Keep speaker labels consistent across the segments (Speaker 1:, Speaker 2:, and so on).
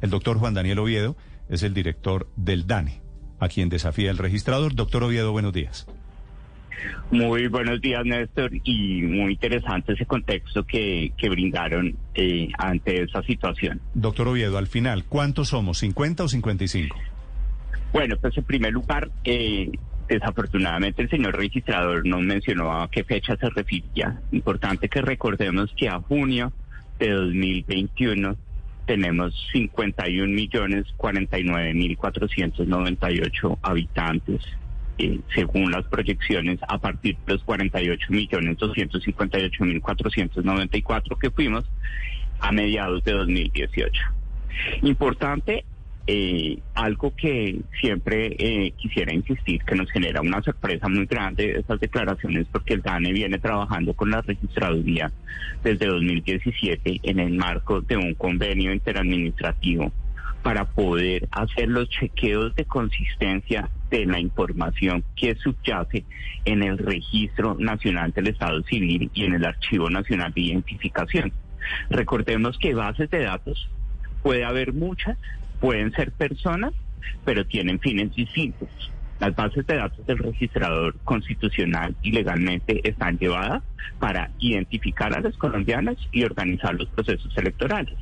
Speaker 1: El doctor Juan Daniel Oviedo es el director del DANE, a quien desafía el registrador. Doctor Oviedo, buenos días.
Speaker 2: Muy buenos días, Néstor, y muy interesante ese contexto que, que brindaron eh, ante esa situación.
Speaker 1: Doctor Oviedo, al final, ¿cuántos somos? ¿50 o 55?
Speaker 2: Bueno, pues en primer lugar, eh, desafortunadamente el señor registrador no mencionó a qué fecha se refería. Importante que recordemos que a junio de 2021 tenemos 51 millones 49 mil 498 habitantes según las proyecciones, a partir de los 48 millones 258 mil 494 que fuimos a mediados de 2018. Importante, eh, algo que siempre eh, quisiera insistir, que nos genera una sorpresa muy grande esas declaraciones, porque el DANE viene trabajando con la registraduría desde 2017 en el marco de un convenio interadministrativo para poder hacer los chequeos de consistencia de la información que subyace en el Registro Nacional del Estado Civil y en el Archivo Nacional de Identificación. Recordemos que bases de datos puede haber muchas, pueden ser personas, pero tienen fines distintos. Las bases de datos del registrador constitucional y legalmente están llevadas para identificar a los colombianos y organizar los procesos electorales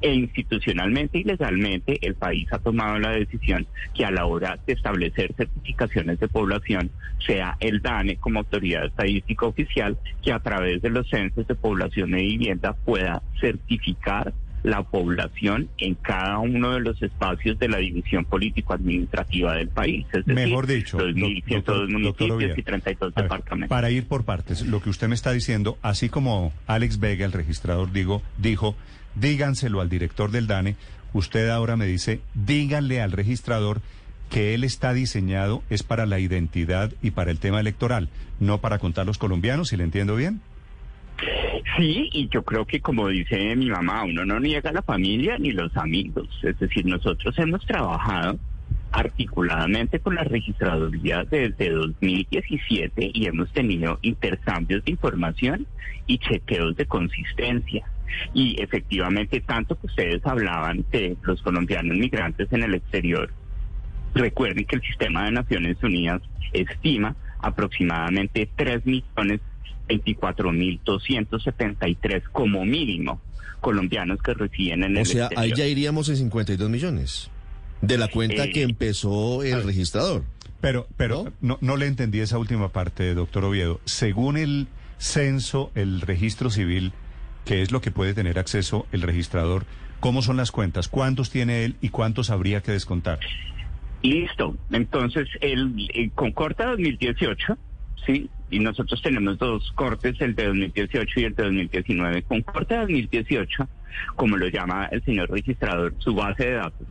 Speaker 2: e institucionalmente y legalmente el país ha tomado la decisión que a la hora de establecer certificaciones de población sea el DANE como autoridad estadística oficial que a través de los censos de población y vivienda pueda certificar la población en cada uno de los espacios de la división político-administrativa del país.
Speaker 1: Es decir, Mejor dicho,
Speaker 2: 2.102 municipios y 32 departamentos.
Speaker 1: para ir por partes, lo que usted me está diciendo, así como Alex Vega, el registrador, digo, dijo díganselo al director del DANE. Usted ahora me dice, díganle al registrador que él está diseñado es para la identidad y para el tema electoral, no para contar los colombianos, si le entiendo bien.
Speaker 2: Sí, y yo creo que como dice mi mamá, uno no niega la familia ni los amigos. Es decir, nosotros hemos trabajado articuladamente con la registraduría desde 2017 y hemos tenido intercambios de información y chequeos de consistencia. Y efectivamente, tanto que ustedes hablaban de los colombianos migrantes en el exterior, recuerden que el sistema de Naciones Unidas estima aproximadamente 3 millones 24 mil 273 como mínimo colombianos que residen en el exterior.
Speaker 3: O sea, ahí ya iríamos en 52 millones de la cuenta que eh, empezó el registrador.
Speaker 1: Pero, pero ¿No? no le entendí esa última parte, doctor Oviedo. Según el censo, el registro civil, ¿Qué es lo que puede tener acceso el registrador. ¿Cómo son las cuentas? ¿Cuántos tiene él y cuántos habría que descontar?
Speaker 2: Listo. Entonces, el, con corta 2018, sí, y nosotros tenemos dos cortes, el de 2018 y el de 2019. Con corte 2018, como lo llama el señor registrador, su base de datos,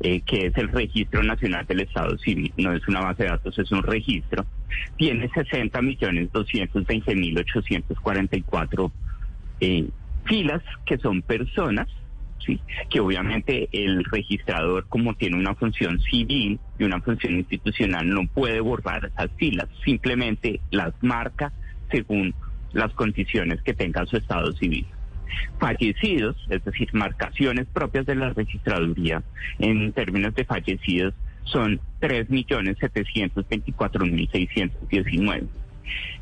Speaker 2: eh, que es el Registro Nacional del Estado Civil, no es una base de datos, es un registro, tiene 60 millones 220 mil 844 eh, filas que son personas, ¿sí? que obviamente el registrador, como tiene una función civil y una función institucional, no puede borrar esas filas, simplemente las marca según las condiciones que tenga su estado civil. Fallecidos, es decir, marcaciones propias de la registraduría en términos de fallecidos son 3.724.619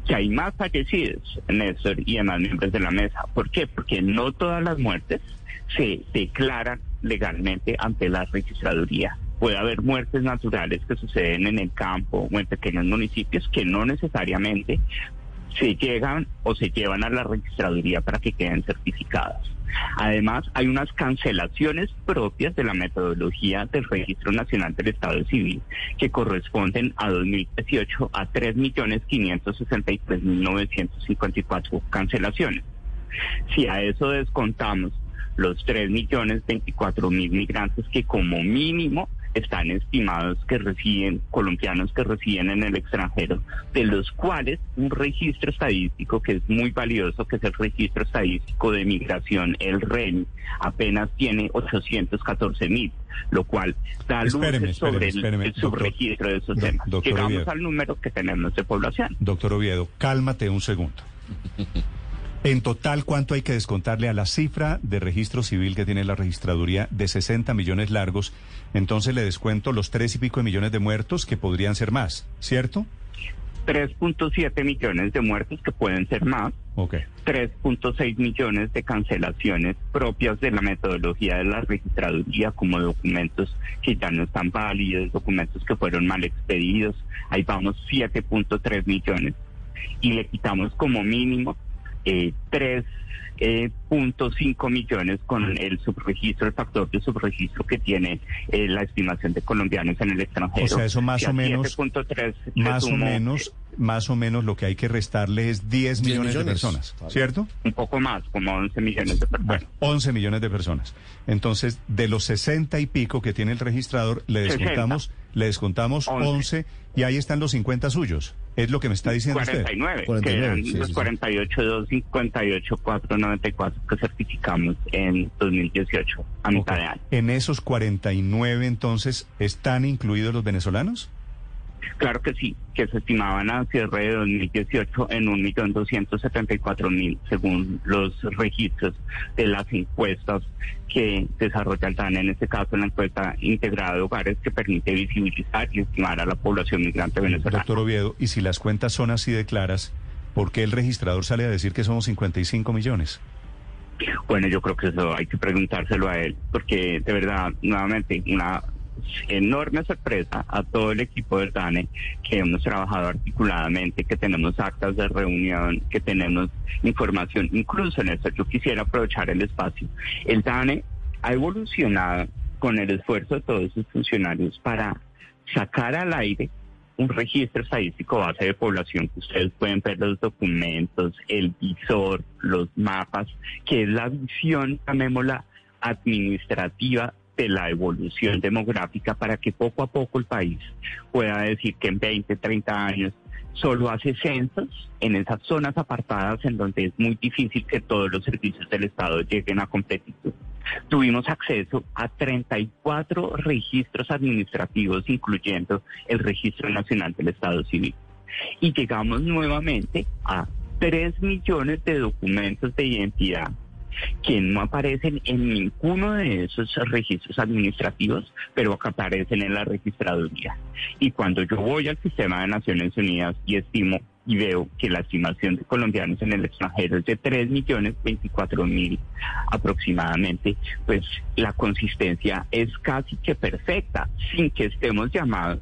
Speaker 2: que hay más fallecidos, Néstor, y además miembros de la mesa. ¿Por qué? Porque no todas las muertes se declaran legalmente ante la registraduría. Puede haber muertes naturales que suceden en el campo o en pequeños municipios que no necesariamente se llegan o se llevan a la registraduría para que queden certificadas. Además, hay unas cancelaciones propias de la metodología del Registro Nacional del Estado Civil que corresponden a 2018 a 3.563.954 cancelaciones. Si a eso descontamos los 3.024.000 migrantes que como mínimo están estimados que residen, colombianos que residen en el extranjero, de los cuales un registro estadístico que es muy valioso, que es el registro estadístico de migración, el REN, apenas tiene 814 mil, lo cual da luces sobre el, subregistro de esos temas. Llegamos al número que tenemos de población.
Speaker 1: Doctor Oviedo, cálmate un segundo. En total, ¿cuánto hay que descontarle a la cifra de registro civil que tiene la registraduría de 60 millones largos? Entonces le descuento los tres y pico de millones de muertos que podrían ser más, ¿cierto?
Speaker 2: 3.7 millones de muertos que pueden ser más.
Speaker 1: Ok.
Speaker 2: 3.6 millones de cancelaciones propias de la metodología de la registraduría, como documentos que ya no están válidos, documentos que fueron mal expedidos. Ahí vamos 7.3 millones. Y le quitamos como mínimo eh, 3.5 millones con el subregistro, el factor de subregistro que tiene eh, la estimación de colombianos en el extranjero.
Speaker 1: O sea, eso más o menos,
Speaker 2: 7.3
Speaker 1: más o menos, más o menos lo que hay que restarle es 10
Speaker 3: 10
Speaker 1: millones, de personas. ¿cierto?
Speaker 2: Un poco más, como 11 millones de personas.
Speaker 1: Bueno, 11 millones de personas. Entonces, de los 60 y pico que tiene el registrador, le
Speaker 2: 60.
Speaker 1: descontamos, le descontamos
Speaker 2: 11.
Speaker 1: 11 y ahí están los 50 suyos. Es lo que me está diciendo usted.
Speaker 2: 49,
Speaker 3: 49,
Speaker 2: que eran
Speaker 3: sí,
Speaker 2: los
Speaker 3: sí, sí.
Speaker 2: 48, 258, 494 que certificamos en 2018, a mitad
Speaker 1: Ok.
Speaker 2: de año.
Speaker 1: En esos 49, entonces, ¿están incluidos los venezolanos?
Speaker 2: Claro que sí, que se estimaban a cierre de 2018 en 1.274.000 según los registros de las encuestas que desarrolla el DANE, en este caso la encuesta integrada de hogares que permite visibilizar y estimar a la población migrante venezolana.
Speaker 1: Doctor Oviedo, y si las cuentas son así de claras, ¿por qué el registrador sale a decir que somos 55 millones?
Speaker 2: Bueno, yo creo que eso hay que preguntárselo a él, porque de verdad, nuevamente, una enorme sorpresa a todo el equipo del DANE, que hemos trabajado articuladamente, que tenemos actas de reunión, que tenemos información, incluso en eso yo quisiera aprovechar el espacio. El DANE ha evolucionado con el esfuerzo de todos sus funcionarios para sacar al aire un registro estadístico base de población que ustedes pueden ver los documentos, el visor, los mapas, que es la visión, llamémosla, administrativa de la evolución demográfica para que poco a poco el país pueda decir que en 20, 30 años solo hace censos en esas zonas apartadas en donde es muy difícil que todos los servicios del Estado lleguen a completitud. Tuvimos acceso a 34 registros administrativos, incluyendo el Registro Nacional del Estado Civil. Y llegamos nuevamente a 3 millones de documentos de identidad que no aparecen en ninguno de esos registros administrativos, pero aparecen en la registraduría. Y cuando yo voy al sistema de Naciones Unidas y estimo y veo que la estimación de colombianos en el extranjero es de 3 millones 24 mil aproximadamente, pues la consistencia es casi que perfecta, sin que estemos llamados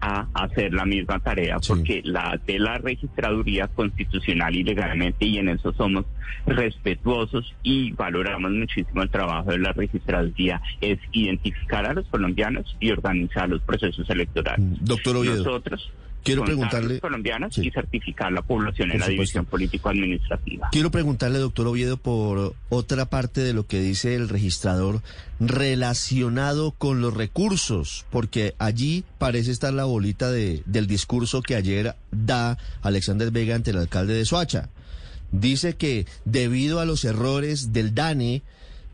Speaker 2: a hacer la misma tarea,
Speaker 3: Sí.
Speaker 2: porque la de la registraduría constitucional y legalmente, y en eso somos respetuosos y valoramos muchísimo el trabajo de la registraduría, es identificar a los colombianos y organizar los procesos electorales.
Speaker 3: Doctor Oviedo,
Speaker 2: Nosotros
Speaker 3: quiero preguntarle-
Speaker 2: los colombianos
Speaker 3: Sí.
Speaker 2: y certificar la población
Speaker 3: Por
Speaker 2: en la división político-administrativa.
Speaker 3: quiero preguntarle, doctor Oviedo, por otra parte de lo que dice el registrador relacionado con los recursos, porque allí parece estar la bolita de, del discurso que ayer da Alexander Vega ante el alcalde de Soacha. Dice que debido a los errores del DANE,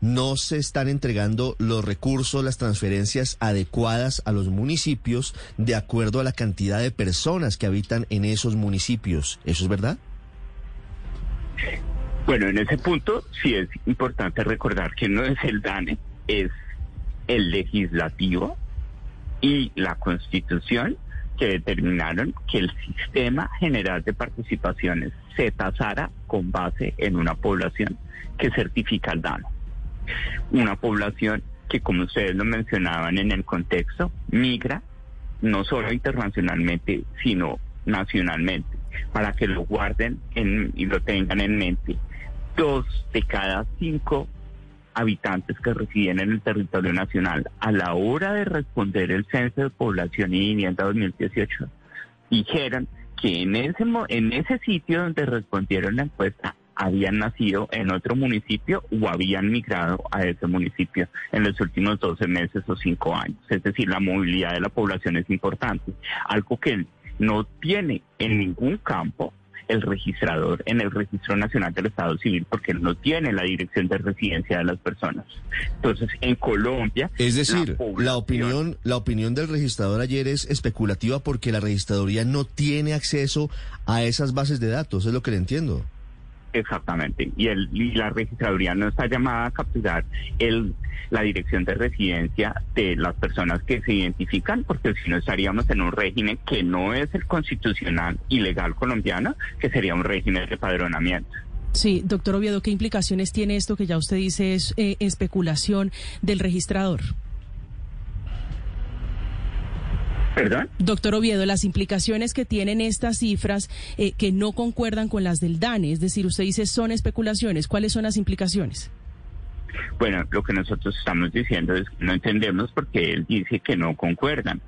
Speaker 3: no se están entregando los recursos, las transferencias adecuadas a los municipios de acuerdo a la cantidad de personas que habitan en esos municipios. ¿Eso es verdad?
Speaker 2: Bueno, en ese punto sí es importante recordar que no es el DANE, es el legislativo y la constitución que determinaron que el sistema general de participaciones se tasara con base en una población que certifica el DANE. Una población que, como ustedes lo mencionaban en el contexto, migra no solo internacionalmente, sino nacionalmente, para que lo guarden en- y lo tengan en mente. Dos de cada cinco habitantes que residen en el territorio nacional a la hora de responder el Censo de Población y Vivienda 2018 dijeron que en ese, en ese sitio donde respondieron la encuesta habían nacido en otro municipio o habían migrado a ese municipio en los últimos 12 meses o 5 años. Es decir, la movilidad de la población es importante, algo que no tiene en ningún campo el registrador en el Registro Nacional del Estado Civil porque no tiene la dirección de residencia de las personas. Entonces, en Colombia...
Speaker 3: Es decir, la,
Speaker 2: población-
Speaker 3: opinión, la opinión del registrador ayer es especulativa porque la registraduría no tiene acceso a esas bases de datos, es lo que le entiendo.
Speaker 2: Exactamente. Y, el, y la registraduría no está llamada a capturar el, la dirección de residencia de las personas que se identifican, porque si no estaríamos en un régimen que no es el constitucional y legal colombiano, que sería un régimen de padronamiento.
Speaker 4: Sí, doctor Oviedo, ¿qué implicaciones tiene esto que ya usted dice es eh, especulación del registrador?
Speaker 2: ¿Perdón?
Speaker 4: Doctor Oviedo, las implicaciones que tienen estas cifras eh, que no concuerdan con las del DANE, es decir, usted dice son especulaciones, ¿cuáles son las implicaciones?
Speaker 2: Bueno, lo que nosotros estamos diciendo es que no entendemos por qué él dice que no concuerdan.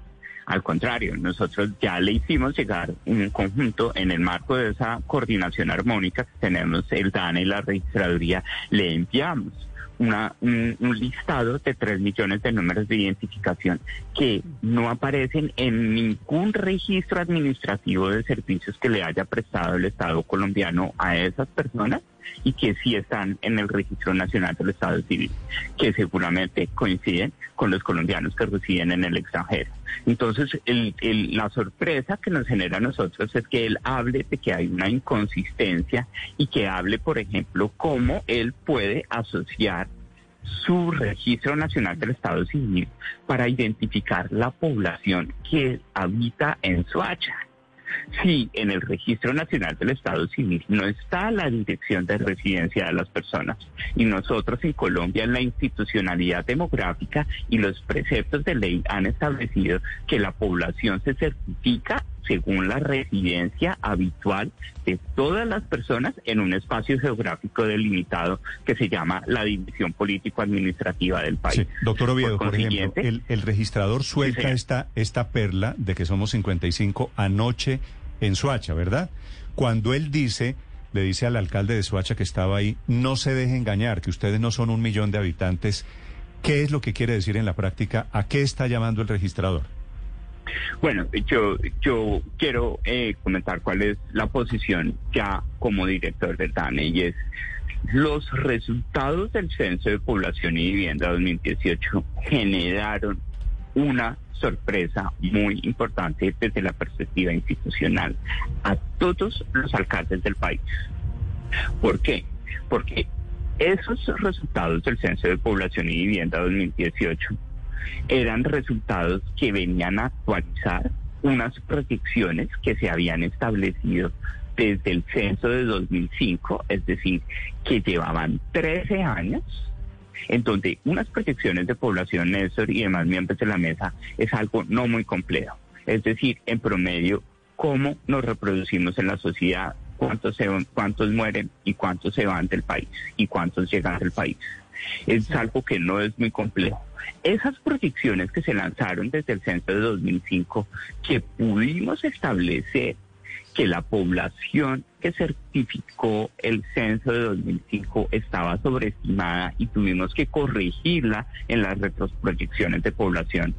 Speaker 2: Al contrario, nosotros ya le hicimos llegar un conjunto en el marco de esa coordinación armónica que tenemos el DANE y la registraduría, le enviamos una, un, listado de tres millones de números de identificación que no aparecen en ningún registro administrativo de servicios que le haya prestado el Estado colombiano a esas personas y que sí están en el Registro Nacional del Estado Civil, que seguramente coinciden con los colombianos que residen en el extranjero. Entonces, el, la sorpresa que nos genera a nosotros es que él hable de que hay una inconsistencia y que hable, por ejemplo, cómo él puede asociar su registro nacional del Estado Civil para identificar la población que habita en Soacha. Si en el Registro Nacional del Estado Civil no está la dirección de residencia de las personas. Y nosotros en Colombia en la institucionalidad demográfica y los preceptos de ley han establecido que la población se certifica según la residencia habitual de todas las personas en un espacio geográfico delimitado que se llama la división político-administrativa del país.
Speaker 1: Doctor Oviedo, por, ejemplo, el, registrador suelta esta, esta perla de que somos 55 anoche en Suacha, ¿verdad? Cuando él dice le dice al alcalde de Suacha que estaba ahí, no se deje engañar, que ustedes no son un millón de habitantes. ¿Qué es lo que quiere decir en la práctica? ¿A qué está llamando el registrador?
Speaker 2: Bueno, yo, yo quiero eh, comentar cuál es la posición ya como director del DANE y es los resultados del Censo de Población y Vivienda 2018 generaron una sorpresa muy importante desde la perspectiva institucional a todos los alcaldes del país. ¿Por qué? Porque esos resultados del Censo de Población y Vivienda 2018 eran resultados que venían a actualizar unas proyecciones que se habían establecido desde el censo de 2005, es decir, que llevaban 13 años, en donde unas proyecciones de población, Néstor y demás miembros de la mesa, es algo no muy complejo. Es decir, en promedio, cómo nos reproducimos en la sociedad, cuántos, se, cuántos mueren y cuántos se van del país y cuántos llegan del país. Es algo que no es muy complejo. Esas proyecciones que se lanzaron desde el censo de 2005, que pudimos establecer que la población que certificó el censo de 2005 estaba sobreestimada y tuvimos que corregirla en las retroproyecciones de población.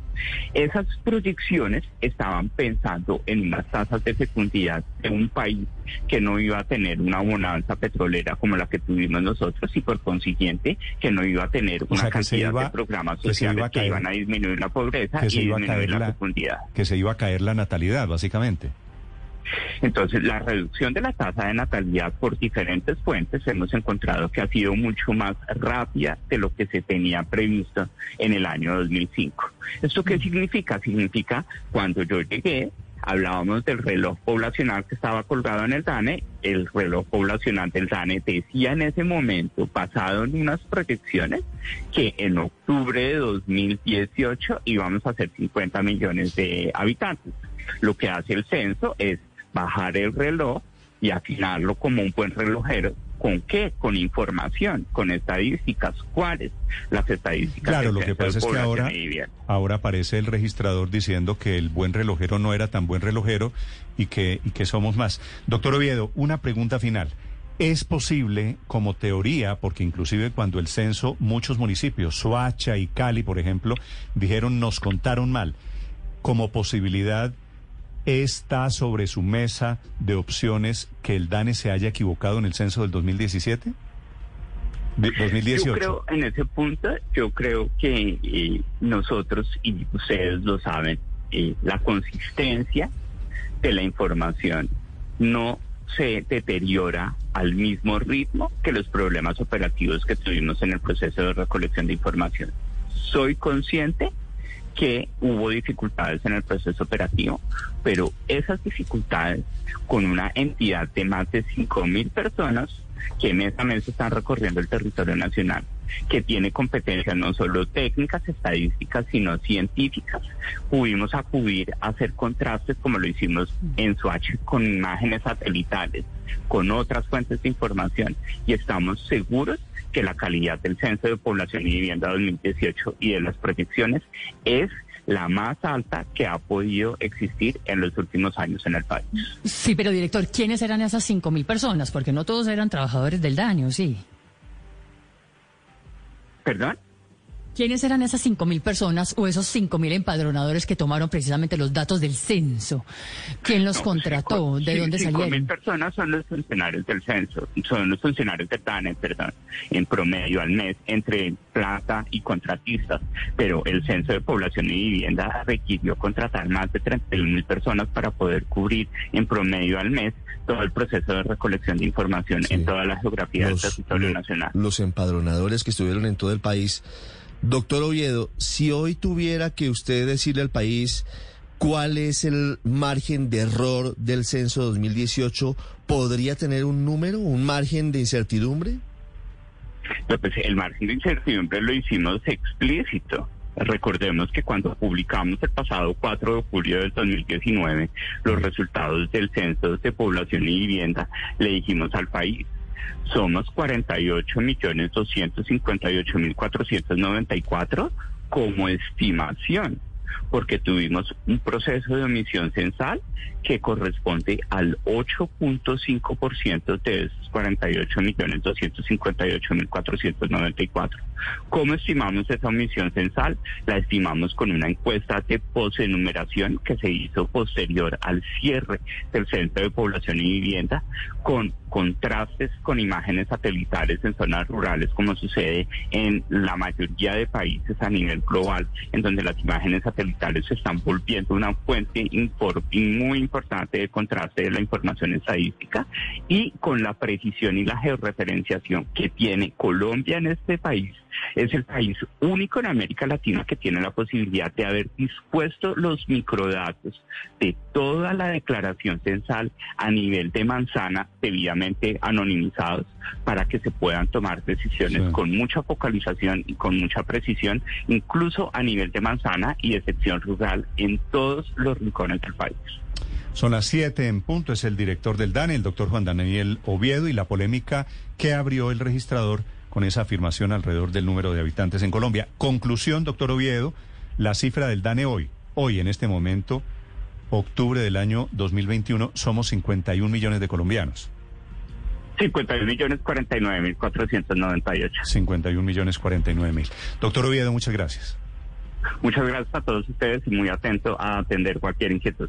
Speaker 2: Esas proyecciones estaban pensando en unas tasas de fecundidad de un país que no iba a tener una bonanza petrolera como la que tuvimos nosotros y por consiguiente que no iba a tener una cantidad de programas sociales que, iban a disminuir la pobreza y disminuir la, la fecundidad.
Speaker 1: Que se iba a caer la natalidad, básicamente.
Speaker 2: Entonces, la reducción de la tasa de natalidad por diferentes fuentes hemos encontrado que ha sido mucho más rápida de lo que se tenía previsto en el año 2005. ¿Esto qué significa? Significa cuando yo llegué, hablábamos del reloj poblacional que estaba colgado en el DANE, el reloj poblacional del DANE decía en ese momento, basado en unas proyecciones, que en octubre de 2018 íbamos a ser 50 millones de habitantes. Lo que hace el censo es bajar el reloj y afinarlo como un buen relojero. ¿Con qué? Con información, con estadísticas. ¿Cuáles? Las estadísticas.
Speaker 1: Claro, lo que pasa es que ahora, ahora aparece el registrador diciendo que el buen relojero no era tan buen relojero y que, y que somos más. Doctor Oviedo, una pregunta final. ¿Es posible, como teoría, porque inclusive cuando el censo, muchos municipios, Soacha y Cali, por ejemplo, dijeron nos contaron mal, como posibilidad está sobre su mesa de opciones que el DANE se haya equivocado en el censo del 2017? 2018.
Speaker 2: Yo creo, en ese punto, yo creo que eh, nosotros, y ustedes lo saben, eh, la consistencia de la información no se deteriora al mismo ritmo que los problemas operativos que tuvimos en el proceso de recolección de información. Soy consciente que hubo dificultades en el proceso operativo, pero esas dificultades con una entidad de más de 5.000 personas que mes a mes están recorriendo el territorio nacional, que tiene competencias no solo técnicas, estadísticas, sino científicas. Pudimos acudir a hacer contrastes como lo hicimos en Swatch con imágenes satelitales, con otras fuentes de información y estamos seguros que la calidad del Censo de Población y Vivienda 2018 y de las proyecciones es la más alta que ha podido existir en los últimos años en el país.
Speaker 5: Sí, pero director, ¿quiénes eran esas 5.000 personas? Porque no todos eran trabajadores del daño, sí.
Speaker 2: ¿Perdón?
Speaker 5: ¿Quiénes eran esas 5.000 personas o esos 5.000 empadronadores que tomaron precisamente los datos del censo? ¿Quién los contrató? ¿De dónde salieron?
Speaker 2: 5.000 personas son los funcionarios del censo, son los funcionarios de TANE, perdón, en promedio al mes entre plata y contratistas, pero el censo de población y vivienda requirió contratar más de 31.000 personas para poder cubrir en promedio al mes todo el proceso de recolección de información en toda la geografía del territorio nacional.
Speaker 3: Los empadronadores que estuvieron en todo el país Doctor Oviedo, si hoy tuviera que usted decirle al país cuál es el margen de error del censo 2018, ¿podría tener un número, un margen de incertidumbre?
Speaker 2: Pues el margen de incertidumbre lo hicimos explícito. Recordemos que cuando publicamos el pasado 4 de julio del 2019 los resultados del censo de población y vivienda, le dijimos al país, somos 48 millones 258 mil 494 como estimación, porque tuvimos un proceso de omisión censal que corresponde al 8.5% de esos 48 millones 258 mil 494. ¿Cómo estimamos esa omisión censal? La estimamos con una encuesta de posenumeración que se hizo posterior al cierre del Centro de Población y Vivienda, con contrastes con imágenes satelitales en zonas rurales, como sucede en la mayoría de países a nivel global, en donde las imágenes satelitales se están volviendo una fuente muy importante de contraste de la información estadística y con la precisión y la georreferenciación que tiene Colombia en este país es el país único en América Latina que tiene la posibilidad de haber dispuesto los microdatos de toda la declaración censal a nivel de manzana debidamente anonimizados para que se puedan tomar decisiones con mucha focalización y con mucha precisión, incluso a nivel de manzana y de sección rural en todos los rincones del país.
Speaker 1: Son las siete en punto, es el director del DANE, el doctor Juan Daniel Oviedo, y la polémica que abrió el registrador con esa afirmación alrededor del número de habitantes en Colombia. Conclusión, doctor Oviedo, la cifra del DANE hoy, hoy en este momento, octubre del año 2021, somos 51 millones de colombianos.
Speaker 2: 51 millones 49 mil 498.
Speaker 1: 51 millones 49 mil. Doctor Oviedo, muchas gracias.
Speaker 2: Muchas gracias a todos ustedes y muy atento a atender cualquier inquietud.